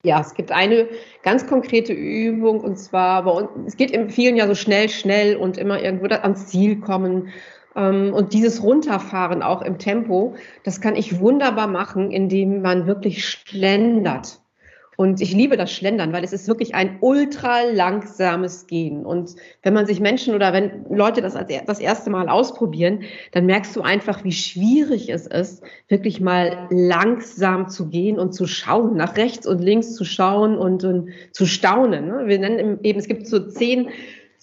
Ja, es gibt eine ganz konkrete Übung und zwar bei uns, es geht in vielen ja so schnell, schnell und immer irgendwo ans Ziel kommen. Ähm, und dieses Runterfahren auch im Tempo, das kann ich wunderbar machen, indem man wirklich schlendert. Und ich liebe das Schlendern, weil es ist wirklich ein ultra langsames Gehen. Und wenn man sich Menschen oder wenn Leute das als das erste Mal ausprobieren, dann merkst du einfach, wie schwierig es ist, wirklich mal langsam zu gehen und zu schauen, nach rechts und links zu schauen und, und zu staunen. Ne? Wir nennen eben, es gibt so zehn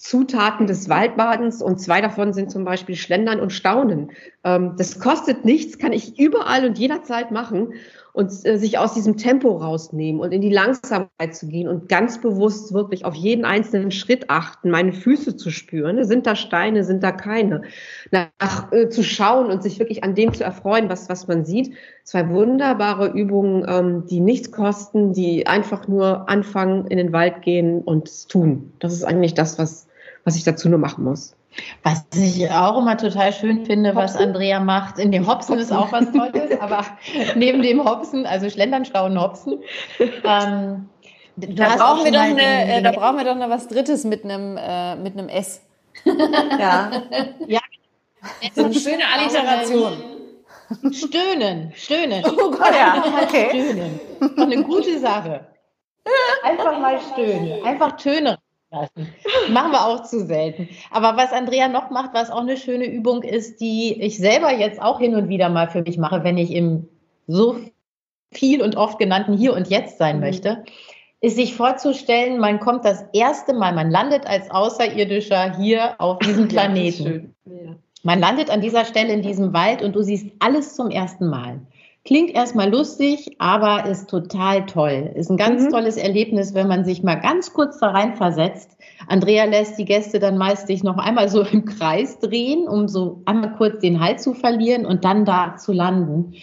Zutaten des Waldbadens und zwei davon sind zum Beispiel Schlendern und Staunen. Ähm, das kostet nichts, kann ich überall und jederzeit machen. und äh, sich aus diesem Tempo rausnehmen und in die Langsamkeit zu gehen und ganz bewusst wirklich auf jeden einzelnen Schritt achten, meine Füße zu spüren. Sind da Steine, sind da keine? Nach, äh, zu schauen und sich wirklich an dem zu erfreuen, was, was man sieht. Zwei wunderbare Übungen, ähm, die nichts kosten, die einfach nur anfangen, in den Wald gehen und tun. Das ist eigentlich das, was, was ich dazu nur machen muss. Was ich auch immer total schön finde, was Andrea macht, in dem Hopsen, Hopsen. ist auch was Tolles, aber [LAUGHS] neben dem Hopsen, also Schlendern, Schlauen, Hopsen. Ähm, da, brauchen wir doch eine, äh, da brauchen wir doch noch was Drittes mit einem, äh, mit einem S. ja. [LAUGHS] ja. So eine schöne Alliteration. Stöhnen, stöhnen. Oh Gott, ja, okay. Stöhnen. Doch eine gute Sache. Einfach mal stöhnen, einfach Töne lassen. Machen wir auch zu selten. Aber was Andrea noch macht, was auch eine schöne Übung ist, die ich selber jetzt auch hin und wieder mal für mich mache, wenn ich im so viel und oft genannten Hier und Jetzt sein mhm. möchte, ist sich vorzustellen, man kommt das erste Mal, man landet als Außerirdischer hier auf diesem [LAUGHS] Planeten. Ja, man landet an dieser Stelle in diesem Wald und du siehst alles zum ersten Mal. Klingt erstmal lustig, aber ist total toll. Ist ein ganz mhm. tolles Erlebnis, wenn man sich mal ganz kurz da rein versetzt. Andrea lässt die Gäste dann meist sich noch einmal so [LAUGHS] im Kreis drehen, um so einmal kurz den Halt zu verlieren und dann da zu landen.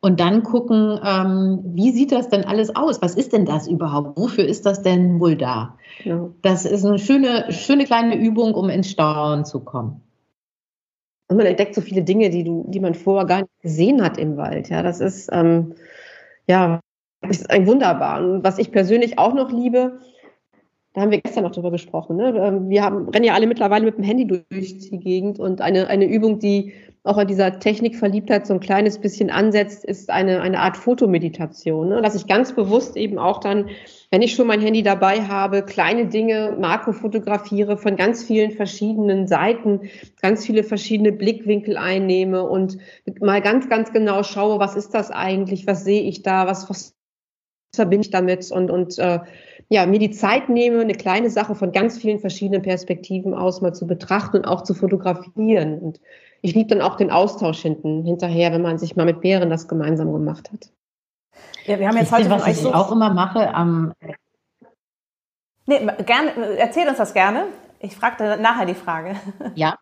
Und dann gucken, ähm, wie sieht das denn alles aus? Was ist denn das überhaupt? Wofür ist das denn wohl da? Ja. Das ist eine schöne, schöne kleine Übung, um ins Staunen zu kommen. Und man entdeckt so viele Dinge, die du, die man vorher gar nicht gesehen hat im Wald. Ja, das ist, ähm, ja, ist ein wunderbar. Und was ich persönlich auch noch liebe, da haben wir gestern noch drüber gesprochen. Ne? Ähm, wir haben, rennen ja alle mittlerweile mit dem Handy durch die Gegend und eine, eine Übung, die auch an dieser Technikverliebtheit so ein kleines bisschen ansetzt, ist eine, eine Art Fotomeditation. Ne? Dass ich ganz bewusst eben auch dann, wenn ich schon mein Handy dabei habe, kleine Dinge makro fotografiere von ganz vielen verschiedenen Seiten, ganz viele verschiedene Blickwinkel einnehme und mal ganz, ganz genau schaue, was ist das eigentlich, was sehe ich da, was, was verbinde ich damit und, und äh, ja, mir die Zeit nehme, eine kleine Sache von ganz vielen verschiedenen Perspektiven aus mal zu betrachten und auch zu fotografieren. Und ich liebe dann auch den Austausch hinten, hinterher, wenn man sich mal mit Bären das gemeinsam gemacht hat. Ja, wir haben jetzt heute was ich so auch immer mache am Nee, gerne, erzähl uns das gerne. Ich frage nachher die Frage. Ja.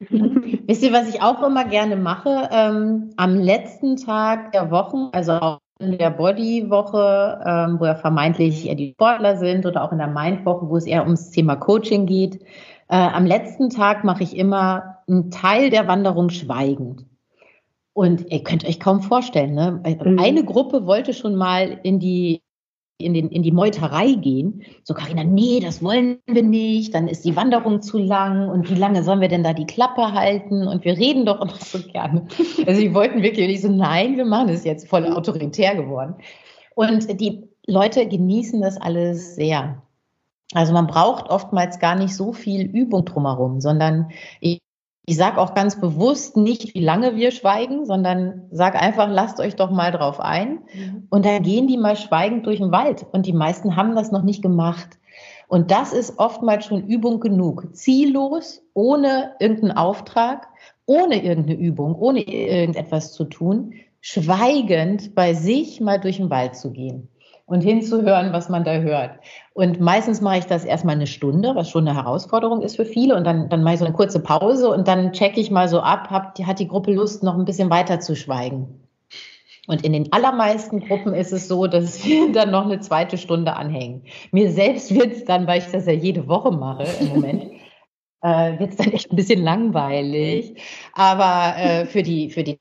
[LAUGHS] Wisst ihr, was ich auch immer gerne mache? Ähm, am letzten Tag der Wochen, also auch in der Body-Woche, ähm, wo ja vermeintlich eher die Sportler sind, oder auch in der Mind-Woche, wo es eher ums Thema Coaching geht. Äh, am letzten Tag mache ich immer einen Teil der Wanderung schweigend. Und ihr könnt euch kaum vorstellen, ne? Mhm. eine Gruppe wollte schon mal in die in, den, in die Meuterei gehen. So, Karina, nee, das wollen wir nicht. Dann ist die Wanderung zu lang. Und wie lange sollen wir denn da die Klappe halten? Und wir reden doch immer so gerne. Also, die wollten wirklich nicht so, nein, wir machen es jetzt voll autoritär geworden. Und die Leute genießen das alles sehr. Also man braucht oftmals gar nicht so viel Übung drumherum, sondern ich ich sage auch ganz bewusst nicht, wie lange wir schweigen, sondern sag einfach, lasst euch doch mal drauf ein. Mhm. Und dann gehen die mal schweigend durch den Wald. Und die meisten haben das noch nicht gemacht. Und das ist oftmals schon Übung genug. Ziellos, ohne irgendeinen Auftrag, ohne irgendeine Übung, ohne irgendetwas zu tun, schweigend bei sich mal durch den Wald zu gehen und hinzuhören, was man da hört. Und meistens mache ich das erstmal eine Stunde, was schon eine Herausforderung ist für viele. Und dann, dann mache ich so eine kurze Pause und dann checke ich mal so ab, hab, hat die Gruppe Lust, noch ein bisschen weiter zu schweigen. Und in den allermeisten Gruppen ist es so, dass [LAUGHS] wir dann noch eine zweite Stunde anhängen. Mir selbst wird es dann, weil ich das ja jede Woche mache im Moment, [LAUGHS] äh, wird es dann echt ein bisschen langweilig. Aber äh, für, die, für die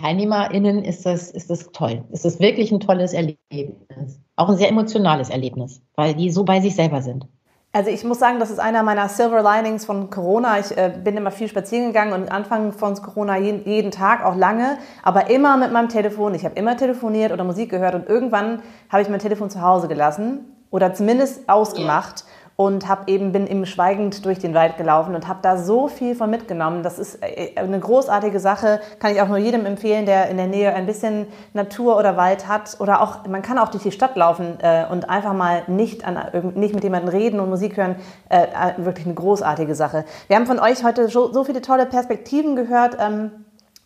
TeilnehmerInnen ist das, ist das toll. Es ist wirklich ein tolles Erlebnis. Auch ein sehr emotionales Erlebnis, weil die so bei sich selber sind. Also ich muss sagen, das ist einer meiner Silver Linings von Corona. Ich äh, bin immer viel spazieren gegangen und Anfang von Corona jeden, jeden, Tag, auch lange, aber immer mit meinem Telefon. Ich habe immer telefoniert oder Musik gehört und irgendwann habe ich mein Telefon zu Hause gelassen oder zumindest ausgemacht. Yeah und habe eben bin eben schweigend durch den Wald gelaufen und habe da so viel von mitgenommen. Das ist äh, eine großartige Sache, kann ich auch nur jedem empfehlen, der in der Nähe ein bisschen Natur oder Wald hat oder auch man kann auch durch die Stadt laufen äh, und einfach mal nicht an nicht mit jemandem reden und Musik hören. Äh, äh, wirklich eine großartige Sache. Wir haben von euch heute so, so viele tolle Perspektiven gehört. Ähm,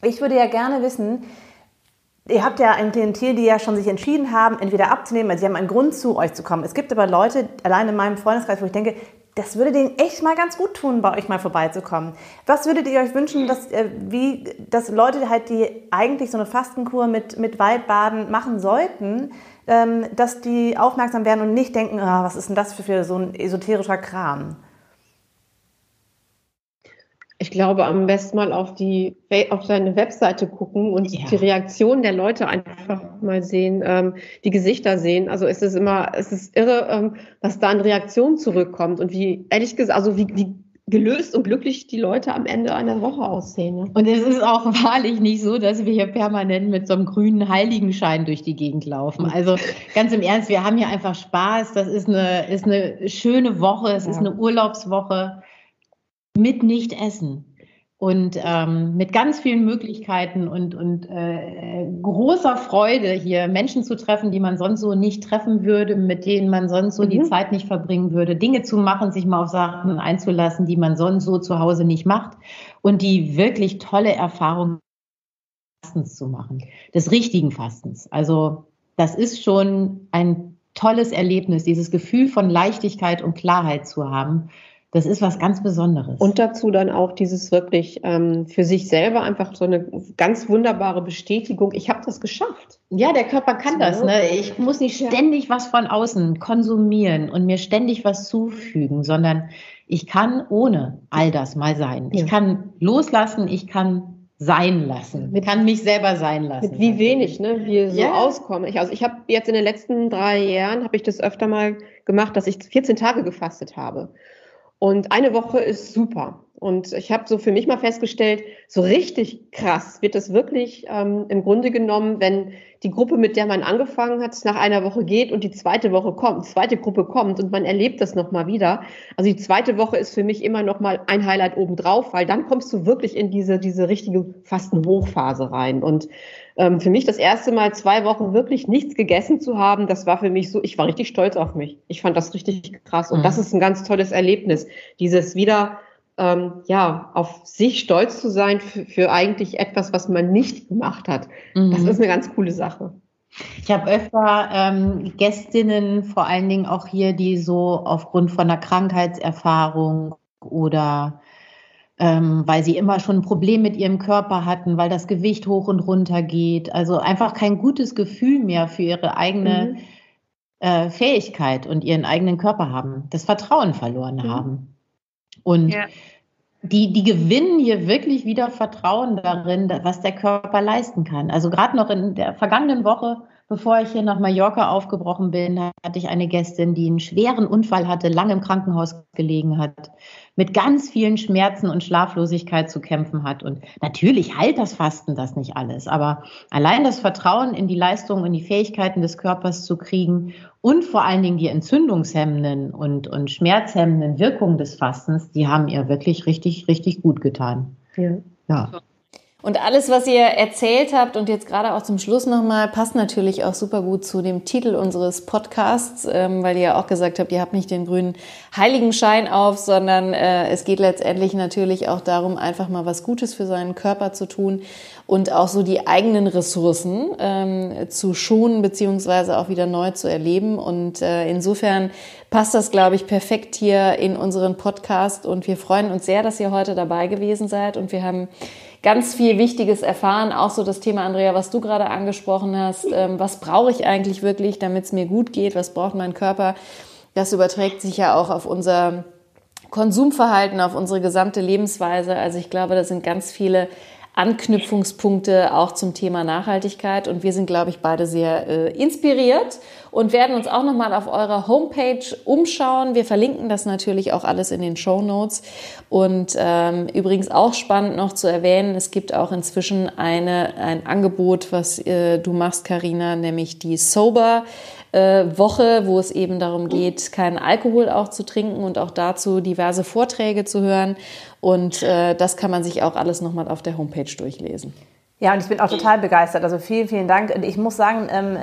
ich würde ja gerne wissen, Ihr habt ja ein Klientel, die ja schon sich entschieden haben, entweder abzunehmen, also sie haben einen Grund zu euch zu kommen. Es gibt aber Leute, allein in meinem Freundeskreis, wo ich denke, das würde denen echt mal ganz gut tun, bei euch mal vorbeizukommen. Was würdet ihr euch wünschen, dass, äh, wie, dass Leute halt, die eigentlich so eine Fastenkur mit, mit Waldbaden machen sollten, ähm, dass die aufmerksam werden und nicht denken, ah, was ist denn das für, für so ein esoterischer Kram? Ich glaube, am besten mal auf die auf seine Webseite gucken und ja. die Reaktion der Leute einfach mal sehen, ähm, die Gesichter sehen. Also es ist immer, es ist irre, ähm, was da an Reaktion zurückkommt und wie ehrlich gesagt, also wie, wie gelöst und glücklich die Leute am Ende einer Woche aussehen. Ne? Und es ist auch [LAUGHS] wahrlich nicht so, dass wir hier permanent mit so einem grünen Heiligenschein durch die Gegend laufen. Also ganz im Ernst, wir haben hier einfach Spaß. Das ist eine, ist eine schöne Woche, es ja. ist eine Urlaubswoche mit Nicht-Essen und ähm, mit ganz vielen Möglichkeiten und, und äh, großer Freude hier Menschen zu treffen, die man sonst so nicht treffen würde, mit denen man sonst so mhm. die Zeit nicht verbringen würde, Dinge zu machen, sich mal auf Sachen einzulassen, die man sonst so zu Hause nicht macht und die wirklich tolle Erfahrungen Fastens zu machen, des richtigen Fastens. Also das ist schon ein tolles Erlebnis, dieses Gefühl von Leichtigkeit und Klarheit zu haben das ist was ganz Besonderes. Und dazu dann auch dieses wirklich ähm, für sich selber einfach so eine ganz wunderbare Bestätigung. Ich habe das geschafft. Ja, der Körper kann das. Ne? Ich muss nicht ständig was von außen konsumieren und mir ständig was zufügen, sondern ich kann ohne all das mal sein. Ich kann loslassen, ich kann sein lassen. Ich kann mich selber sein lassen. Mit wie wenig, ne, wir so ja. auskommen. Ich, also ich habe jetzt in den letzten drei Jahren habe ich das öfter mal gemacht, dass ich 14 Tage gefastet habe. Und eine Woche ist super. Und ich habe so für mich mal festgestellt, so richtig krass wird es wirklich ähm, im Grunde genommen, wenn die Gruppe, mit der man angefangen hat, nach einer Woche geht und die zweite Woche kommt, zweite Gruppe kommt und man erlebt das nochmal wieder. Also die zweite Woche ist für mich immer nochmal ein Highlight obendrauf, weil dann kommst du wirklich in diese, diese richtige Fasten-Hochphase rein. Und ähm, für mich das erste Mal zwei Wochen wirklich nichts gegessen zu haben, das war für mich so, ich war richtig stolz auf mich. Ich fand das richtig krass. Und mhm. das ist ein ganz tolles Erlebnis. Dieses wieder ähm, ja, auf sich stolz zu sein für, für, eigentlich etwas, was man nicht gemacht hat. Mhm. Das ist eine ganz coole Sache. Ich habe öfter ähm, Gästinnen, vor allen Dingen auch hier, die so aufgrund von einer Krankheitserfahrung oder ähm, weil sie immer schon ein Problem mit ihrem Körper hatten, weil das Gewicht hoch und runter geht. Also einfach kein gutes Gefühl mehr für ihre eigene mhm. äh, Fähigkeit und ihren eigenen Körper haben, das Vertrauen verloren mhm. haben. Und ja. die, die gewinnen hier wirklich wieder Vertrauen darin, was der Körper leisten kann. Also gerade noch in der vergangenen Woche Bevor ich hier nach Mallorca aufgebrochen bin, hatte ich eine Gästin, die einen schweren Unfall hatte, lange im Krankenhaus gelegen hat, mit ganz vielen Schmerzen und Schlaflosigkeit zu kämpfen hat. Und natürlich heilt das Fasten das nicht alles, aber allein das Vertrauen in die Leistungen und die Fähigkeiten des Körpers zu kriegen und vor allen Dingen die entzündungshemmenden und, und schmerzhemmenden Wirkungen des Fastens, die haben ihr wirklich richtig, richtig gut getan. Ja. ja. Und alles, was ihr erzählt habt und jetzt gerade auch zum Schluss nochmal, passt natürlich auch super gut zu dem Titel unseres Podcasts, ähm, weil ihr ja auch gesagt habt, ihr habt nicht den grünen Heiligenschein auf, sondern äh, es geht letztendlich natürlich auch darum, einfach mal was Gutes für seinen Körper zu tun und auch so die eigenen Ressourcen ähm, zu schonen beziehungsweise auch wieder neu zu erleben. Und äh, insofern passt das, glaube ich, perfekt hier in unseren Podcast und wir freuen uns sehr, dass ihr heute dabei gewesen seid und wir haben ganz viel Wichtiges erfahren. Auch so das Thema, Andrea, was du gerade angesprochen hast. Ähm, was brauche ich eigentlich wirklich, damit es mir gut geht? Was braucht mein Körper? Das überträgt sich ja auch auf unser Konsumverhalten, auf unsere gesamte Lebensweise. Also ich glaube, da sind ganz viele Anknüpfungspunkte auch zum Thema Nachhaltigkeit. Und wir sind, glaube ich, beide sehr äh, inspiriert und werden uns auch nochmal auf eurer Homepage umschauen. Wir verlinken das natürlich auch alles in den Show Notes. Und ähm, übrigens auch spannend noch zu erwähnen, es gibt auch inzwischen eine, ein Angebot, was äh, du machst, Karina, nämlich die Sober. Äh, Woche, wo es eben darum geht, keinen Alkohol auch zu trinken und auch dazu diverse Vorträge zu hören. Und äh, das kann man sich auch alles nochmal auf der Homepage durchlesen. Ja, und ich bin auch total begeistert. Also vielen, vielen Dank. Ich muss sagen, ähm,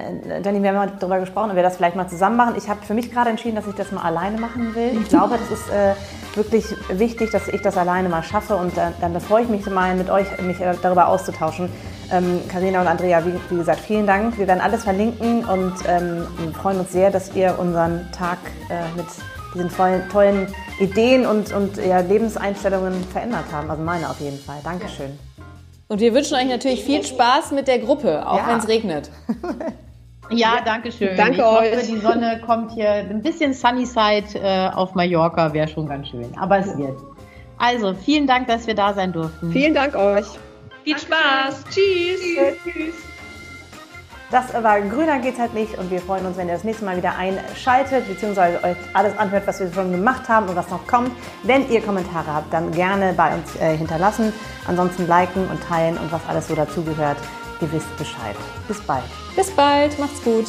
Jenny, wir haben mal darüber gesprochen, ob wir das vielleicht mal zusammen machen. Ich habe für mich gerade entschieden, dass ich das mal alleine machen will. Ich glaube, das ist äh, wirklich wichtig, dass ich das alleine mal schaffe. Und dann, dann freue ich mich mal mit euch, mich äh, darüber auszutauschen. Ähm, Carina und Andrea, wie, wie, gesagt, vielen Dank. Wir werden alles verlinken und ähm, freuen uns sehr, dass ihr unseren Tag äh, mit diesen tollen, tollen Ideen und, und ja, Lebenseinstellungen verändert haben. Also meine auf jeden Fall. Dankeschön. Und wir wünschen euch natürlich viel Spaß mit der Gruppe, auch ja. wenn es regnet. [LAUGHS] Ja, danke schön. Danke ich euch. hoffe, die Sonne kommt hier. Ein bisschen Sunnyside äh, auf Mallorca wäre schon ganz schön. Aber es wird. Also, vielen Dank, dass wir da sein durften. Vielen Dank euch. Viel Spaß. Tschüss. Tschüss. Das war Grüner geht's halt nicht und wir freuen uns, wenn ihr das nächste Mal wieder einschaltet, beziehungsweise euch alles anhört, was wir schon gemacht haben und was noch kommt. Wenn ihr Kommentare habt, dann gerne bei uns äh, hinterlassen. Ansonsten liken und teilen und was alles so dazugehört. Ihr wisst Bescheid. Bis bald. Bis bald. Macht's gut.